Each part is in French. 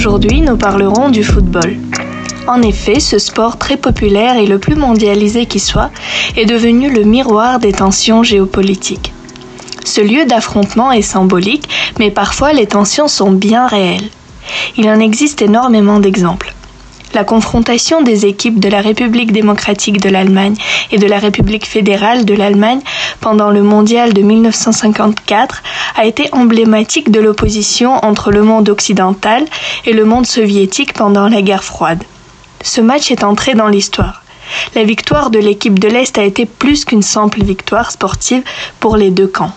Aujourd'hui, nous parlerons du football. En effet, ce sport très populaire et le plus mondialisé qui soit est devenu le miroir des tensions géopolitiques. Ce lieu d'affrontement est symbolique, mais parfois les tensions sont bien réelles. Il en existe énormément d'exemples. La confrontation des équipes de la République démocratique de l'Allemagne et de la République fédérale de l'Allemagne pendant le mondial de 1954 a été emblématique de l'opposition entre le monde occidental et le monde soviétique pendant la guerre froide. Ce match est entré dans l'histoire. La victoire de l'équipe de l'Est a été plus qu'une simple victoire sportive pour les deux camps.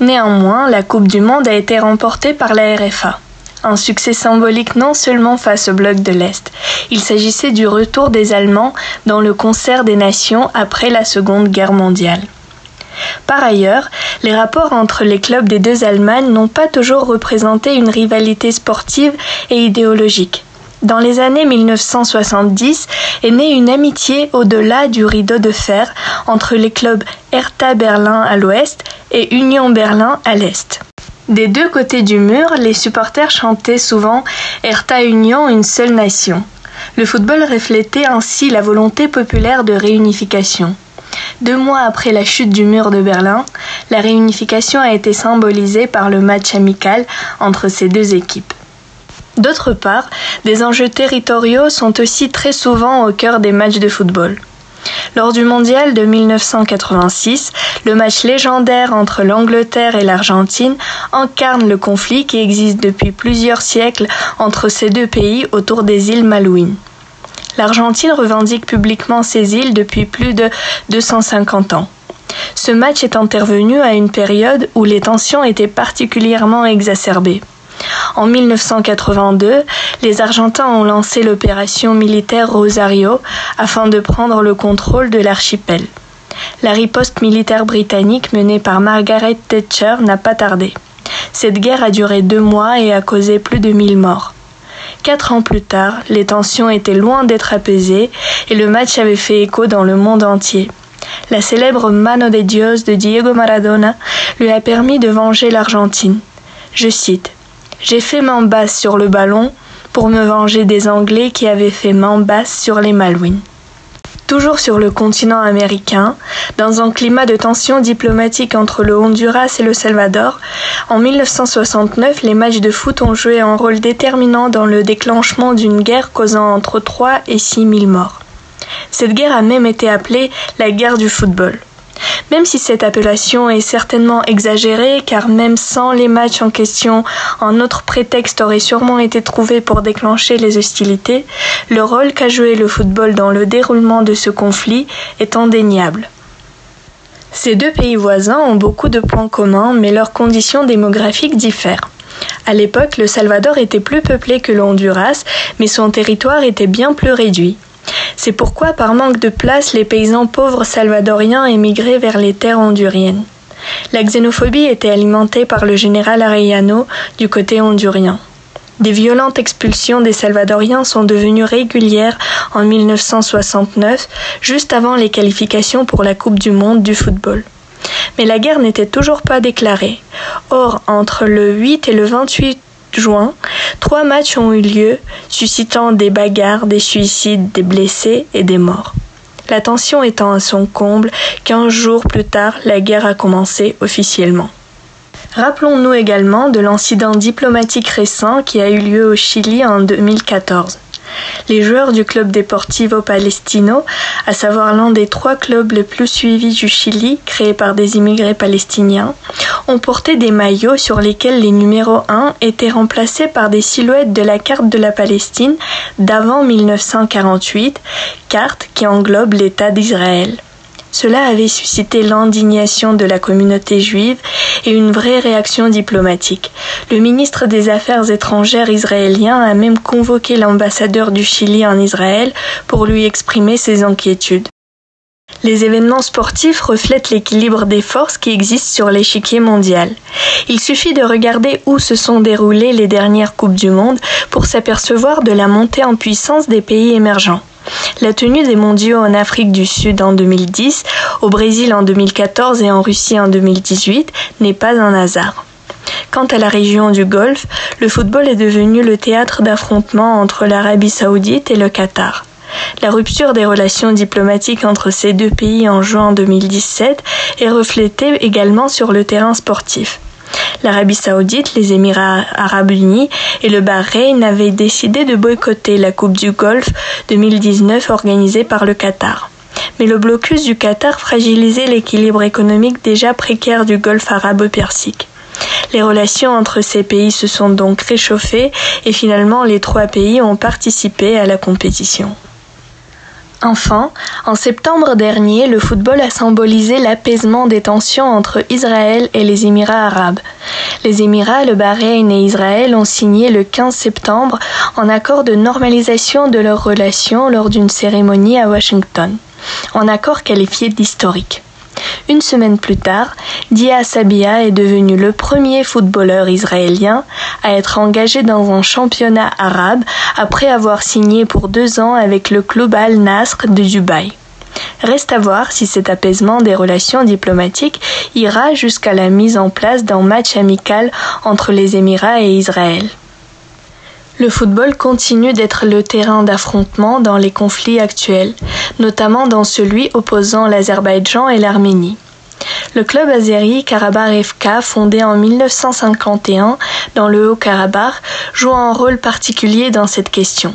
Néanmoins, la Coupe du Monde a été remportée par la RFA. Un succès symbolique non seulement face au bloc de l'Est, il s'agissait du retour des Allemands dans le concert des nations après la Seconde Guerre mondiale. Par ailleurs, les rapports entre les clubs des deux Allemagnes n'ont pas toujours représenté une rivalité sportive et idéologique. Dans les années 1970 est née une amitié au-delà du rideau de fer entre les clubs Hertha Berlin à l'ouest et Union Berlin à l'est. Des deux côtés du mur, les supporters chantaient souvent Hertha Union, une seule nation. Le football reflétait ainsi la volonté populaire de réunification. Deux mois après la chute du mur de Berlin, la réunification a été symbolisée par le match amical entre ces deux équipes. D'autre part, des enjeux territoriaux sont aussi très souvent au cœur des matchs de football. Lors du mondial de 1986, le match légendaire entre l'Angleterre et l'Argentine incarne le conflit qui existe depuis plusieurs siècles entre ces deux pays autour des îles Malouines. L'Argentine revendique publiquement ces îles depuis plus de 250 ans. Ce match est intervenu à une période où les tensions étaient particulièrement exacerbées. En 1982, les Argentins ont lancé l'opération militaire Rosario afin de prendre le contrôle de l'archipel. La riposte militaire britannique menée par Margaret Thatcher n'a pas tardé. Cette guerre a duré deux mois et a causé plus de 1000 morts. Quatre ans plus tard, les tensions étaient loin d'être apaisées et le match avait fait écho dans le monde entier. La célèbre Mano de Dios de Diego Maradona lui a permis de venger l'Argentine. Je cite j'ai fait main basse sur le ballon pour me venger des Anglais qui avaient fait main basse sur les Malouines. Toujours sur le continent américain, dans un climat de tension diplomatique entre le Honduras et le Salvador, en 1969, les matchs de foot ont joué un rôle déterminant dans le déclenchement d'une guerre causant entre 3 et 6 000 morts. Cette guerre a même été appelée la guerre du football. Même si cette appellation est certainement exagérée, car même sans les matchs en question, un autre prétexte aurait sûrement été trouvé pour déclencher les hostilités, le rôle qu'a joué le football dans le déroulement de ce conflit est indéniable. Ces deux pays voisins ont beaucoup de points communs, mais leurs conditions démographiques diffèrent. À l'époque, le Salvador était plus peuplé que le Honduras, mais son territoire était bien plus réduit. C'est pourquoi, par manque de place, les paysans pauvres salvadoriens émigraient vers les terres honduriennes. La xénophobie était alimentée par le général Arellano du côté hondurien. Des violentes expulsions des Salvadoriens sont devenues régulières en 1969, juste avant les qualifications pour la Coupe du Monde du football. Mais la guerre n'était toujours pas déclarée. Or, entre le 8 et le 28 juin, trois matchs ont eu lieu, suscitant des bagarres, des suicides, des blessés et des morts. La tension étant à son comble, quinze jours plus tard, la guerre a commencé officiellement. Rappelons-nous également de l'incident diplomatique récent qui a eu lieu au Chili en 2014. Les joueurs du club Deportivo Palestino, à savoir l'un des trois clubs les plus suivis du Chili, créé par des immigrés palestiniens, ont porté des maillots sur lesquels les numéros 1 étaient remplacés par des silhouettes de la carte de la Palestine d'avant 1948, carte qui englobe l'État d'Israël. Cela avait suscité l'indignation de la communauté juive et une vraie réaction diplomatique. Le ministre des Affaires étrangères israélien a même convoqué l'ambassadeur du Chili en Israël pour lui exprimer ses inquiétudes. Les événements sportifs reflètent l'équilibre des forces qui existent sur l'échiquier mondial. Il suffit de regarder où se sont déroulées les dernières Coupes du Monde pour s'apercevoir de la montée en puissance des pays émergents. La tenue des mondiaux en Afrique du Sud en 2010, au Brésil en 2014 et en Russie en 2018 n'est pas un hasard. Quant à la région du Golfe, le football est devenu le théâtre d'affrontements entre l'Arabie saoudite et le Qatar. La rupture des relations diplomatiques entre ces deux pays en juin 2017 est reflétée également sur le terrain sportif. L'Arabie saoudite, les Émirats arabes unis et le Bahreïn avaient décidé de boycotter la Coupe du Golfe 2019 organisée par le Qatar. Mais le blocus du Qatar fragilisait l'équilibre économique déjà précaire du Golfe arabe-persique. Les relations entre ces pays se sont donc réchauffées et finalement les trois pays ont participé à la compétition. Enfin, en septembre dernier, le football a symbolisé l'apaisement des tensions entre Israël et les Émirats arabes. Les Émirats, le Bahreïn et Israël ont signé le 15 septembre en accord de normalisation de leurs relations lors d'une cérémonie à Washington, en accord qualifié d'historique. Une semaine plus tard, Dia Sabia est devenu le premier footballeur israélien à être engagé dans un championnat arabe après avoir signé pour deux ans avec le club Al-Nasr de Dubaï. Reste à voir si cet apaisement des relations diplomatiques ira jusqu'à la mise en place d'un match amical entre les Émirats et Israël. Le football continue d'être le terrain d'affrontement dans les conflits actuels, notamment dans celui opposant l'Azerbaïdjan et l'Arménie. Le club azéri Karabakh FK, fondé en 1951 dans le Haut-Karabakh, joue un rôle particulier dans cette question.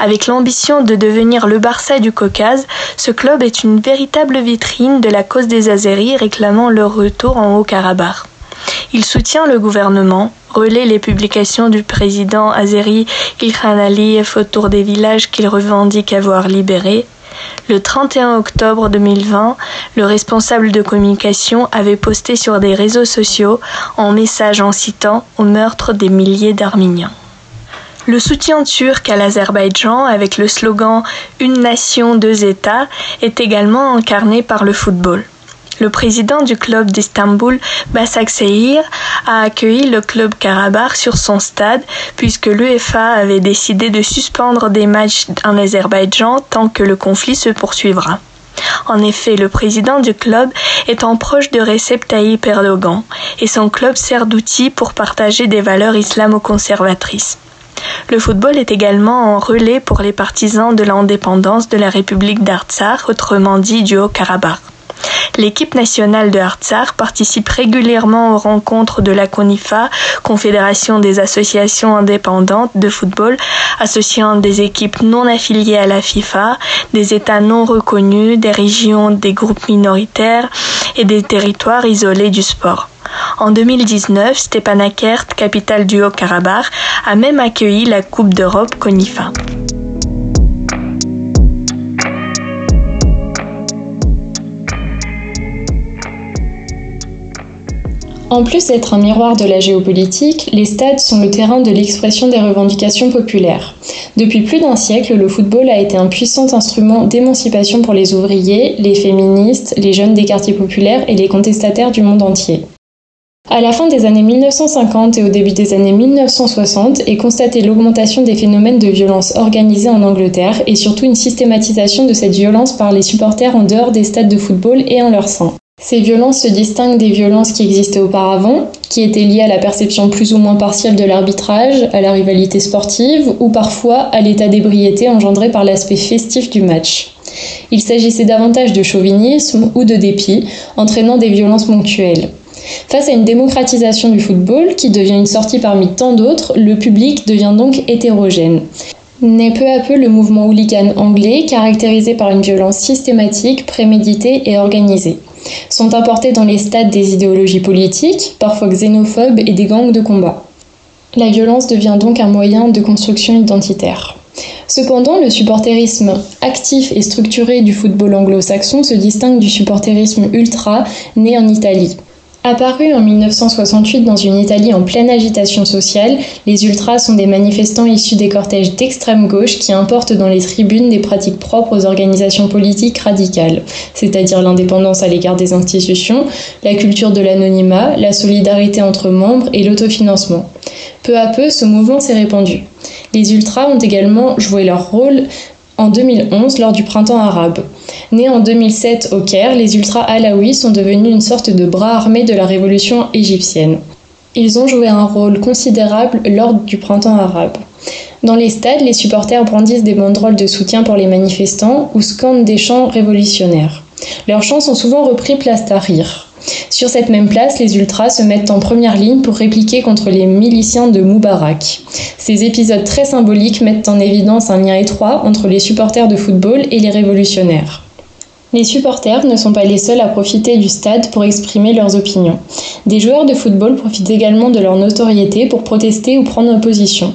Avec l'ambition de devenir le Barça du Caucase, ce club est une véritable vitrine de la cause des Azéris réclamant leur retour en Haut-Karabakh. Il soutient le gouvernement, relaie les publications du président azéri Ilkhan Aliyev autour des villages qu'il revendique avoir libérés. Le 31 octobre 2020, le responsable de communication avait posté sur des réseaux sociaux un message en citant au meurtre des milliers d'Arméniens. Le soutien turc à l'Azerbaïdjan avec le slogan Une nation, deux États est également incarné par le football. Le président du club d'Istanbul, Basak Seyir, a accueilli le club Karabakh sur son stade puisque l'UEFA avait décidé de suspendre des matchs en Azerbaïdjan tant que le conflit se poursuivra. En effet, le président du club étant proche de Recep Tayyip Erdogan et son club sert d'outil pour partager des valeurs islamo-conservatrices. Le football est également un relais pour les partisans de l'indépendance de la République d'Artsakh, autrement dit du Haut-Karabakh. L'équipe nationale de Artsakh participe régulièrement aux rencontres de la CONIFA, Confédération des associations indépendantes de football, associant des équipes non affiliées à la FIFA, des États non reconnus, des régions, des groupes minoritaires et des territoires isolés du sport. En 2019, Stepanakert, capitale du Haut-Karabakh, a même accueilli la Coupe d'Europe CONIFA. En plus d'être un miroir de la géopolitique, les stades sont le terrain de l'expression des revendications populaires. Depuis plus d'un siècle, le football a été un puissant instrument d'émancipation pour les ouvriers, les féministes, les jeunes des quartiers populaires et les contestataires du monde entier. À la fin des années 1950 et au début des années 1960 est constatée l'augmentation des phénomènes de violence organisée en Angleterre et surtout une systématisation de cette violence par les supporters en dehors des stades de football et en leur sein. Ces violences se distinguent des violences qui existaient auparavant, qui étaient liées à la perception plus ou moins partielle de l'arbitrage, à la rivalité sportive ou parfois à l'état d'ébriété engendré par l'aspect festif du match. Il s'agissait davantage de chauvinisme ou de dépit, entraînant des violences ponctuelles. Face à une démocratisation du football qui devient une sortie parmi tant d'autres, le public devient donc hétérogène. Naît peu à peu le mouvement hooligan anglais caractérisé par une violence systématique, préméditée et organisée sont importés dans les stades des idéologies politiques, parfois xénophobes, et des gangs de combat. La violence devient donc un moyen de construction identitaire. Cependant, le supporterisme actif et structuré du football anglo-saxon se distingue du supporterisme ultra né en Italie. Apparus en 1968 dans une Italie en pleine agitation sociale, les ultras sont des manifestants issus des cortèges d'extrême gauche qui importent dans les tribunes des pratiques propres aux organisations politiques radicales, c'est-à-dire l'indépendance à l'égard des institutions, la culture de l'anonymat, la solidarité entre membres et l'autofinancement. Peu à peu, ce mouvement s'est répandu. Les ultras ont également joué leur rôle en 2011 lors du printemps arabe. Nés en 2007 au Caire, les ultra-alaouis sont devenus une sorte de bras armé de la révolution égyptienne. Ils ont joué un rôle considérable lors du printemps arabe. Dans les stades, les supporters brandissent des banderoles de soutien pour les manifestants ou scandent des chants révolutionnaires. Leurs chants sont souvent repris place Tahrir. Sur cette même place, les ultras se mettent en première ligne pour répliquer contre les miliciens de Moubarak. Ces épisodes très symboliques mettent en évidence un lien étroit entre les supporters de football et les révolutionnaires. Les supporters ne sont pas les seuls à profiter du stade pour exprimer leurs opinions. Des joueurs de football profitent également de leur notoriété pour protester ou prendre position.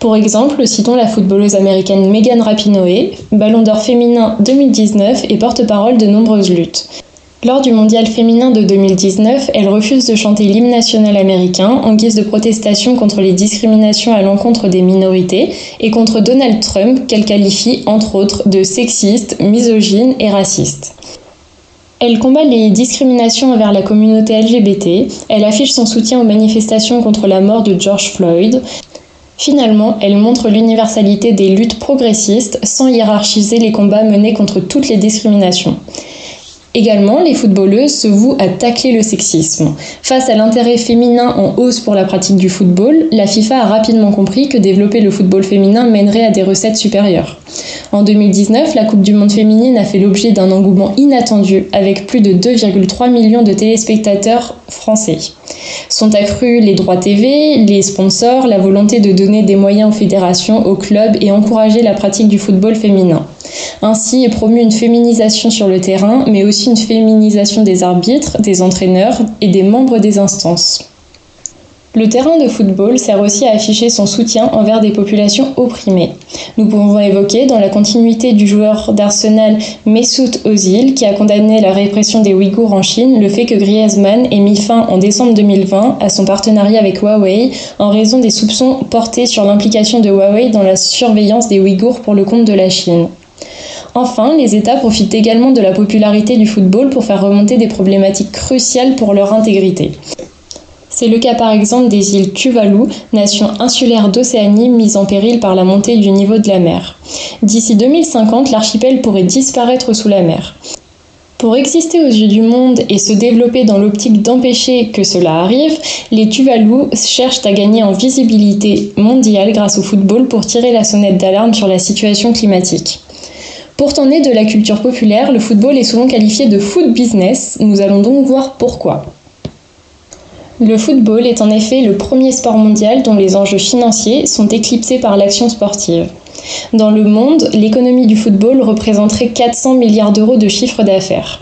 Pour exemple, citons la footballeuse américaine Megan Rapinoe, ballon d'or féminin 2019 et porte-parole de nombreuses luttes. Lors du mondial féminin de 2019, elle refuse de chanter l'hymne national américain en guise de protestation contre les discriminations à l'encontre des minorités et contre Donald Trump qu'elle qualifie entre autres de sexiste, misogyne et raciste. Elle combat les discriminations envers la communauté LGBT, elle affiche son soutien aux manifestations contre la mort de George Floyd. Finalement, elle montre l'universalité des luttes progressistes sans hiérarchiser les combats menés contre toutes les discriminations. Également, les footballeuses se vouent à tacler le sexisme. Face à l'intérêt féminin en hausse pour la pratique du football, la FIFA a rapidement compris que développer le football féminin mènerait à des recettes supérieures. En 2019, la Coupe du Monde féminine a fait l'objet d'un engouement inattendu, avec plus de 2,3 millions de téléspectateurs français. Sont accrus les droits TV, les sponsors, la volonté de donner des moyens aux fédérations, aux clubs et encourager la pratique du football féminin. Ainsi est promue une féminisation sur le terrain, mais aussi une féminisation des arbitres, des entraîneurs et des membres des instances. Le terrain de football sert aussi à afficher son soutien envers des populations opprimées. Nous pouvons évoquer, dans la continuité du joueur d'Arsenal Mesut Ozil, qui a condamné la répression des Ouïghours en Chine, le fait que Griezmann ait mis fin en décembre 2020 à son partenariat avec Huawei en raison des soupçons portés sur l'implication de Huawei dans la surveillance des Ouïghours pour le compte de la Chine. Enfin, les États profitent également de la popularité du football pour faire remonter des problématiques cruciales pour leur intégrité. C'est le cas par exemple des îles Tuvalu, nation insulaire d'Océanie mise en péril par la montée du niveau de la mer. D'ici 2050, l'archipel pourrait disparaître sous la mer. Pour exister aux yeux du monde et se développer dans l'optique d'empêcher que cela arrive, les Tuvalu cherchent à gagner en visibilité mondiale grâce au football pour tirer la sonnette d'alarme sur la situation climatique. Pourtant né de la culture populaire, le football est souvent qualifié de foot business. Nous allons donc voir pourquoi. Le football est en effet le premier sport mondial dont les enjeux financiers sont éclipsés par l'action sportive. Dans le monde, l'économie du football représenterait 400 milliards d'euros de chiffre d'affaires.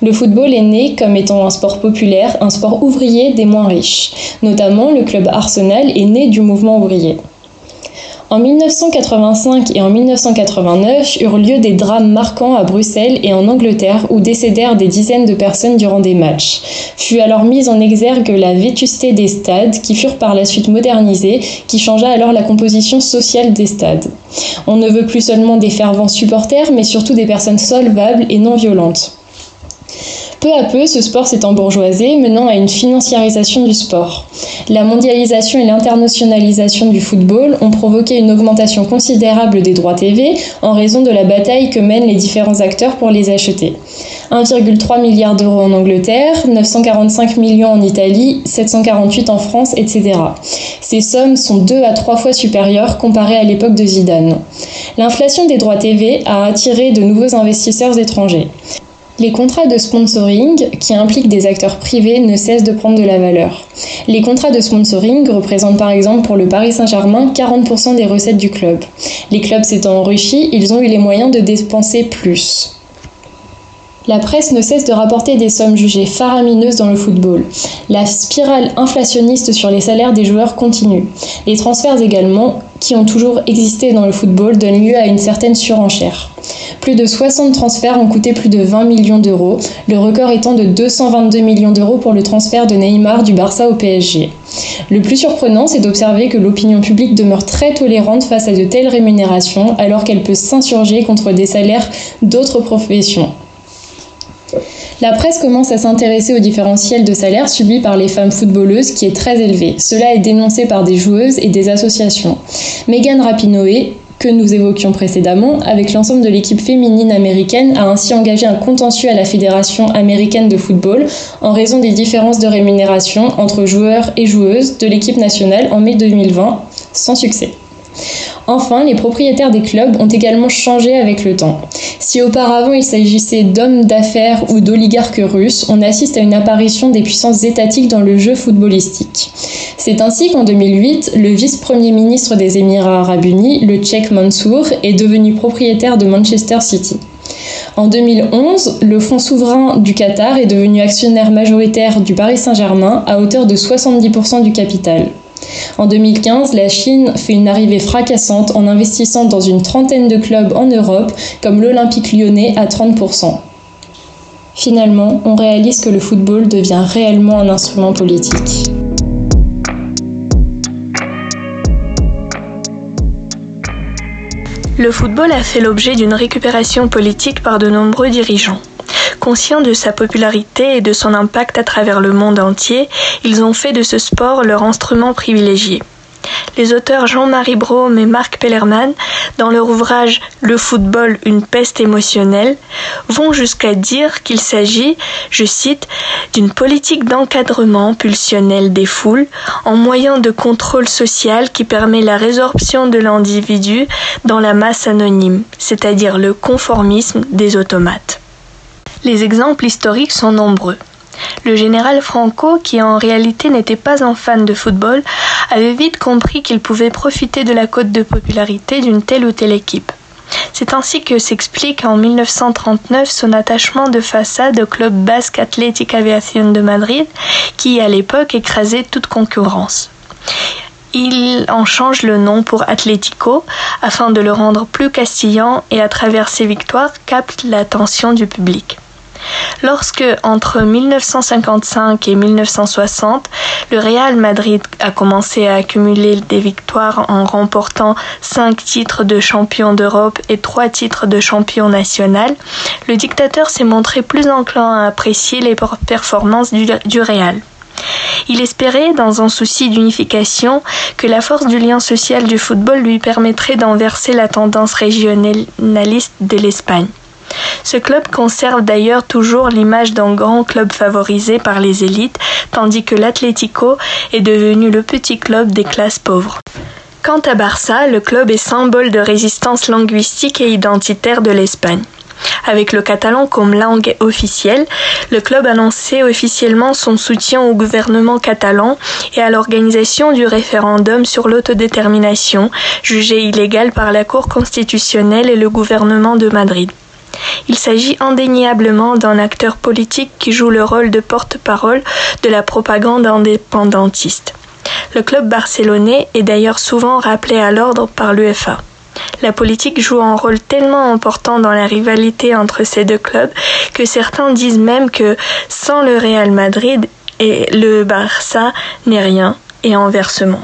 Le football est né comme étant un sport populaire, un sport ouvrier des moins riches. Notamment, le club Arsenal est né du mouvement ouvrier. En 1985 et en 1989 eurent lieu des drames marquants à Bruxelles et en Angleterre où décédèrent des dizaines de personnes durant des matchs. Fut alors mise en exergue la vétusté des stades qui furent par la suite modernisés, qui changea alors la composition sociale des stades. On ne veut plus seulement des fervents supporters, mais surtout des personnes solvables et non violentes. Peu à peu, ce sport s'est embourgeoisé, menant à une financiarisation du sport. La mondialisation et l'internationalisation du football ont provoqué une augmentation considérable des droits TV en raison de la bataille que mènent les différents acteurs pour les acheter. 1,3 milliard d'euros en Angleterre, 945 millions en Italie, 748 en France, etc. Ces sommes sont deux à trois fois supérieures comparées à l'époque de Zidane. L'inflation des droits TV a attiré de nouveaux investisseurs étrangers. Les contrats de sponsoring, qui impliquent des acteurs privés, ne cessent de prendre de la valeur. Les contrats de sponsoring représentent par exemple pour le Paris Saint-Germain 40% des recettes du club. Les clubs s'étant enrichis, ils ont eu les moyens de dépenser plus. La presse ne cesse de rapporter des sommes jugées faramineuses dans le football. La spirale inflationniste sur les salaires des joueurs continue. Les transferts également, qui ont toujours existé dans le football, donnent lieu à une certaine surenchère. Plus de 60 transferts ont coûté plus de 20 millions d'euros, le record étant de 222 millions d'euros pour le transfert de Neymar du Barça au PSG. Le plus surprenant, c'est d'observer que l'opinion publique demeure très tolérante face à de telles rémunérations, alors qu'elle peut s'insurger contre des salaires d'autres professions. La presse commence à s'intéresser au différentiel de salaire subi par les femmes footballeuses qui est très élevé. Cela est dénoncé par des joueuses et des associations. Megan Rapinoe, que nous évoquions précédemment, avec l'ensemble de l'équipe féminine américaine, a ainsi engagé un contentieux à la Fédération américaine de football en raison des différences de rémunération entre joueurs et joueuses de l'équipe nationale en mai 2020, sans succès. Enfin, les propriétaires des clubs ont également changé avec le temps. Si auparavant il s'agissait d'hommes d'affaires ou d'oligarques russes, on assiste à une apparition des puissances étatiques dans le jeu footballistique. C'est ainsi qu'en 2008, le vice-premier ministre des Émirats arabes unis, le Tchèque Mansour, est devenu propriétaire de Manchester City. En 2011, le fonds souverain du Qatar est devenu actionnaire majoritaire du Paris Saint-Germain à hauteur de 70% du capital. En 2015, la Chine fait une arrivée fracassante en investissant dans une trentaine de clubs en Europe, comme l'Olympique lyonnais à 30%. Finalement, on réalise que le football devient réellement un instrument politique. Le football a fait l'objet d'une récupération politique par de nombreux dirigeants. Conscients de sa popularité et de son impact à travers le monde entier, ils ont fait de ce sport leur instrument privilégié. Les auteurs Jean-Marie Brome et Marc Pellerman, dans leur ouvrage Le football, une peste émotionnelle, vont jusqu'à dire qu'il s'agit, je cite, d'une politique d'encadrement pulsionnel des foules en moyen de contrôle social qui permet la résorption de l'individu dans la masse anonyme, c'est-à-dire le conformisme des automates. Les exemples historiques sont nombreux. Le général Franco, qui en réalité n'était pas un fan de football, avait vite compris qu'il pouvait profiter de la cote de popularité d'une telle ou telle équipe. C'est ainsi que s'explique en 1939 son attachement de façade au club basque Athletic Aviación de Madrid, qui à l'époque écrasait toute concurrence. Il en change le nom pour Atlético afin de le rendre plus castillan et à travers ses victoires capte l'attention du public. Lorsque, entre 1955 et 1960, le Real Madrid a commencé à accumuler des victoires en remportant cinq titres de champion d'Europe et trois titres de champion national, le dictateur s'est montré plus enclin à apprécier les performances du, du Real. Il espérait, dans un souci d'unification, que la force du lien social du football lui permettrait d'enverser la tendance régionaliste de l'Espagne. Ce club conserve d'ailleurs toujours l'image d'un grand club favorisé par les élites, tandis que l'Atlético est devenu le petit club des classes pauvres. Quant à Barça, le club est symbole de résistance linguistique et identitaire de l'Espagne. Avec le catalan comme langue officielle, le club annonçait officiellement son soutien au gouvernement catalan et à l'organisation du référendum sur l'autodétermination, jugé illégal par la Cour constitutionnelle et le gouvernement de Madrid. Il s'agit indéniablement d'un acteur politique qui joue le rôle de porte-parole de la propagande indépendantiste. Le club barcelonais est d'ailleurs souvent rappelé à l'ordre par l'UEFA. La politique joue un rôle tellement important dans la rivalité entre ces deux clubs que certains disent même que sans le Real Madrid et le Barça n'est rien et inversement.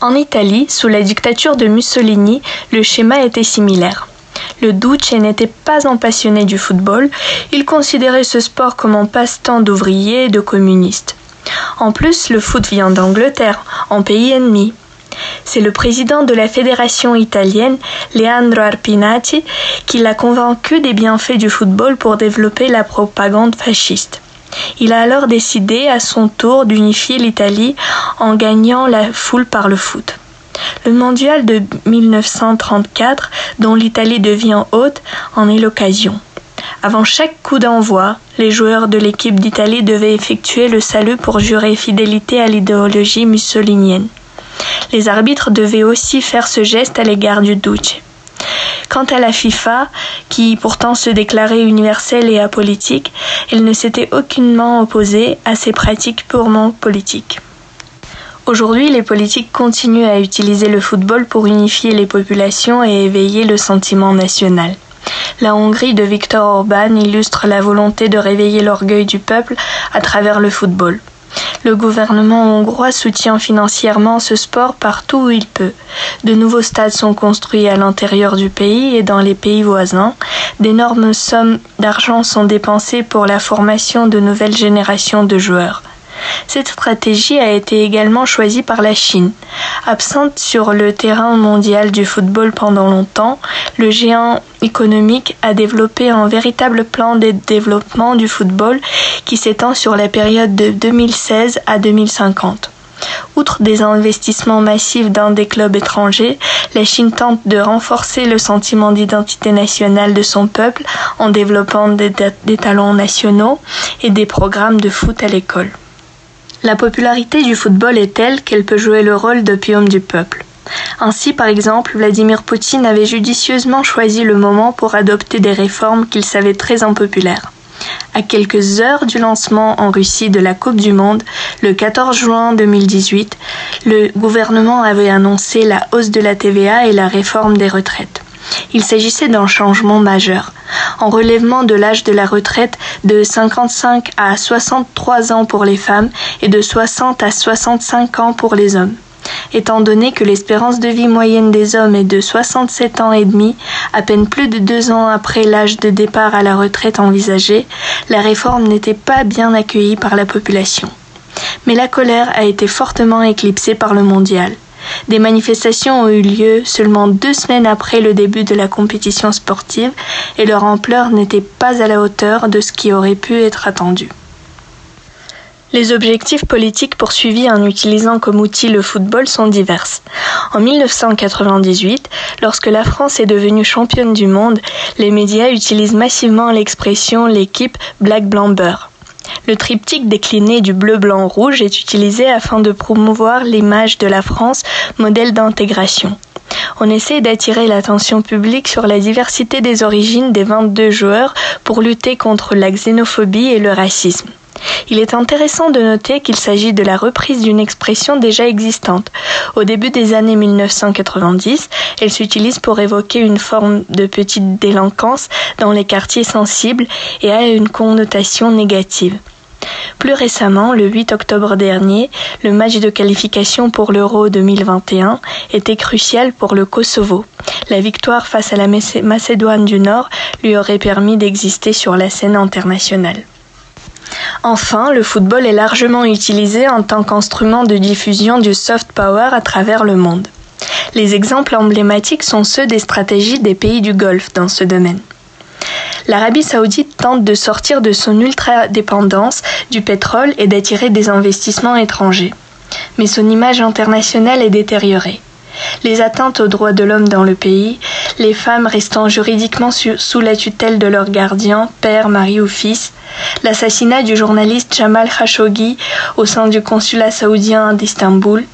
En Italie, sous la dictature de Mussolini, le schéma était similaire. Le Duce n'était pas un passionné du football, il considérait ce sport comme un passe-temps d'ouvriers et de communistes. En plus, le foot vient d'Angleterre, en pays ennemi. C'est le président de la fédération italienne, Leandro Arpinati, qui l'a convaincu des bienfaits du football pour développer la propagande fasciste. Il a alors décidé à son tour d'unifier l'Italie en gagnant la foule par le foot. Le mondial de 1934, dont l'Italie devient hôte, en est l'occasion. Avant chaque coup d'envoi, les joueurs de l'équipe d'Italie devaient effectuer le salut pour jurer fidélité à l'idéologie mussolinienne. Les arbitres devaient aussi faire ce geste à l'égard du Duce. Quant à la FIFA, qui pourtant se déclarait universelle et apolitique, elle ne s'était aucunement opposée à ces pratiques purement politiques. Aujourd'hui, les politiques continuent à utiliser le football pour unifier les populations et éveiller le sentiment national. La Hongrie de Viktor Orban illustre la volonté de réveiller l'orgueil du peuple à travers le football. Le gouvernement hongrois soutient financièrement ce sport partout où il peut. De nouveaux stades sont construits à l'intérieur du pays et dans les pays voisins. D'énormes sommes d'argent sont dépensées pour la formation de nouvelles générations de joueurs. Cette stratégie a été également choisie par la Chine. Absente sur le terrain mondial du football pendant longtemps, le géant économique a développé un véritable plan de développement du football qui s'étend sur la période de 2016 à 2050. Outre des investissements massifs dans des clubs étrangers, la Chine tente de renforcer le sentiment d'identité nationale de son peuple en développant des, talents nationaux et des programmes de foot à l'école. La popularité du football est telle qu'elle peut jouer le rôle d'opium du peuple. Ainsi, par exemple, Vladimir Poutine avait judicieusement choisi le moment pour adopter des réformes qu'il savait très impopulaires. À quelques heures du lancement en Russie de la Coupe du Monde, le 14 juin 2018, le gouvernement avait annoncé la hausse de la TVA et la réforme des retraites. Il s'agissait d'un changement majeur, en relèvement de l'âge de la retraite de 55 à 63 ans pour les femmes et de 60 à 65 ans pour les hommes étant donné que l'espérance de vie moyenne des hommes est de 67 ans et demi, à peine plus de deux ans après l'âge de départ à la retraite envisagée, la réforme n'était pas bien accueillie par la population. Mais la colère a été fortement éclipsée par le mondial. Des manifestations ont eu lieu seulement deux semaines après le début de la compétition sportive et leur ampleur n'était pas à la hauteur de ce qui aurait pu être attendu. Les objectifs politiques poursuivis en utilisant comme outil le football sont divers. En 1998, lorsque la France est devenue championne du monde, les médias utilisent massivement l'expression l'équipe black-blanc-beurre. Le triptyque décliné du bleu-blanc-rouge est utilisé afin de promouvoir l'image de la France, modèle d'intégration. On essaie d'attirer l'attention publique sur la diversité des origines des 22 joueurs pour lutter contre la xénophobie et le racisme. Il est intéressant de noter qu'il s'agit de la reprise d'une expression déjà existante. Au début des années 1990, elle s'utilise pour évoquer une forme de petite délinquance dans les quartiers sensibles et a une connotation négative. Plus récemment, le 8 octobre dernier, le match de qualification pour l'Euro 2021 était crucial pour le Kosovo. La victoire face à la Macédoine du Nord lui aurait permis d'exister sur la scène internationale. Enfin, le football est largement utilisé en tant qu'instrument de diffusion du soft power à travers le monde. Les exemples emblématiques sont ceux des stratégies des pays du Golfe dans ce domaine. L'Arabie saoudite tente de sortir de son ultra-dépendance du pétrole et d'attirer des investissements étrangers. Mais son image internationale est détériorée les atteintes aux droits de l'homme dans le pays, les femmes restant juridiquement sous la tutelle de leurs gardiens, père, mari ou fils, l'assassinat du journaliste Jamal Khashoggi au sein du consulat saoudien d'Istanbul,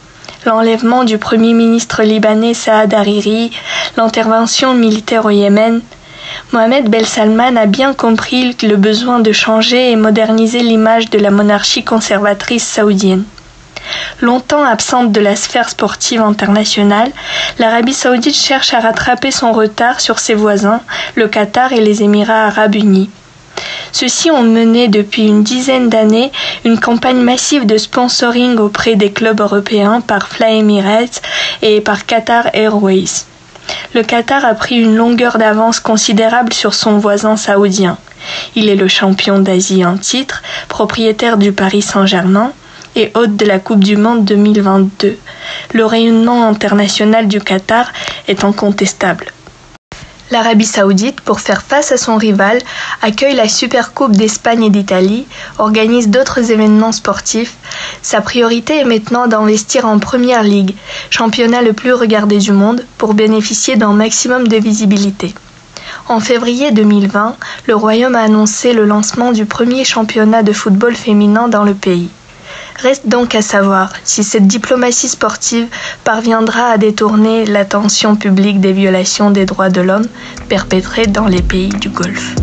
l'enlèvement du premier ministre libanais Saad Hariri, l'intervention militaire au Yémen, Mohamed Bel Salman a bien compris le besoin de changer et moderniser l'image de la monarchie conservatrice saoudienne. Longtemps absente de la sphère sportive internationale, l'Arabie saoudite cherche à rattraper son retard sur ses voisins, le Qatar et les Émirats arabes unis. Ceux-ci ont mené depuis une dizaine d'années une campagne massive de sponsoring auprès des clubs européens par Fly Emirates et par Qatar Airways. Le Qatar a pris une longueur d'avance considérable sur son voisin saoudien. Il est le champion d'Asie en titre, propriétaire du Paris Saint-Germain, et hôte de la Coupe du Monde 2022. Le rayonnement international du Qatar est incontestable. L'Arabie saoudite, pour faire face à son rival, accueille la Supercoupe d'Espagne et d'Italie, organise d'autres événements sportifs. Sa priorité est maintenant d'investir en Première Ligue, championnat le plus regardé du monde, pour bénéficier d'un maximum de visibilité. En février 2020, le Royaume a annoncé le lancement du premier championnat de football féminin dans le pays. Reste donc à savoir si cette diplomatie sportive parviendra à détourner l'attention publique des violations des droits de l'homme perpétrées dans les pays du Golfe.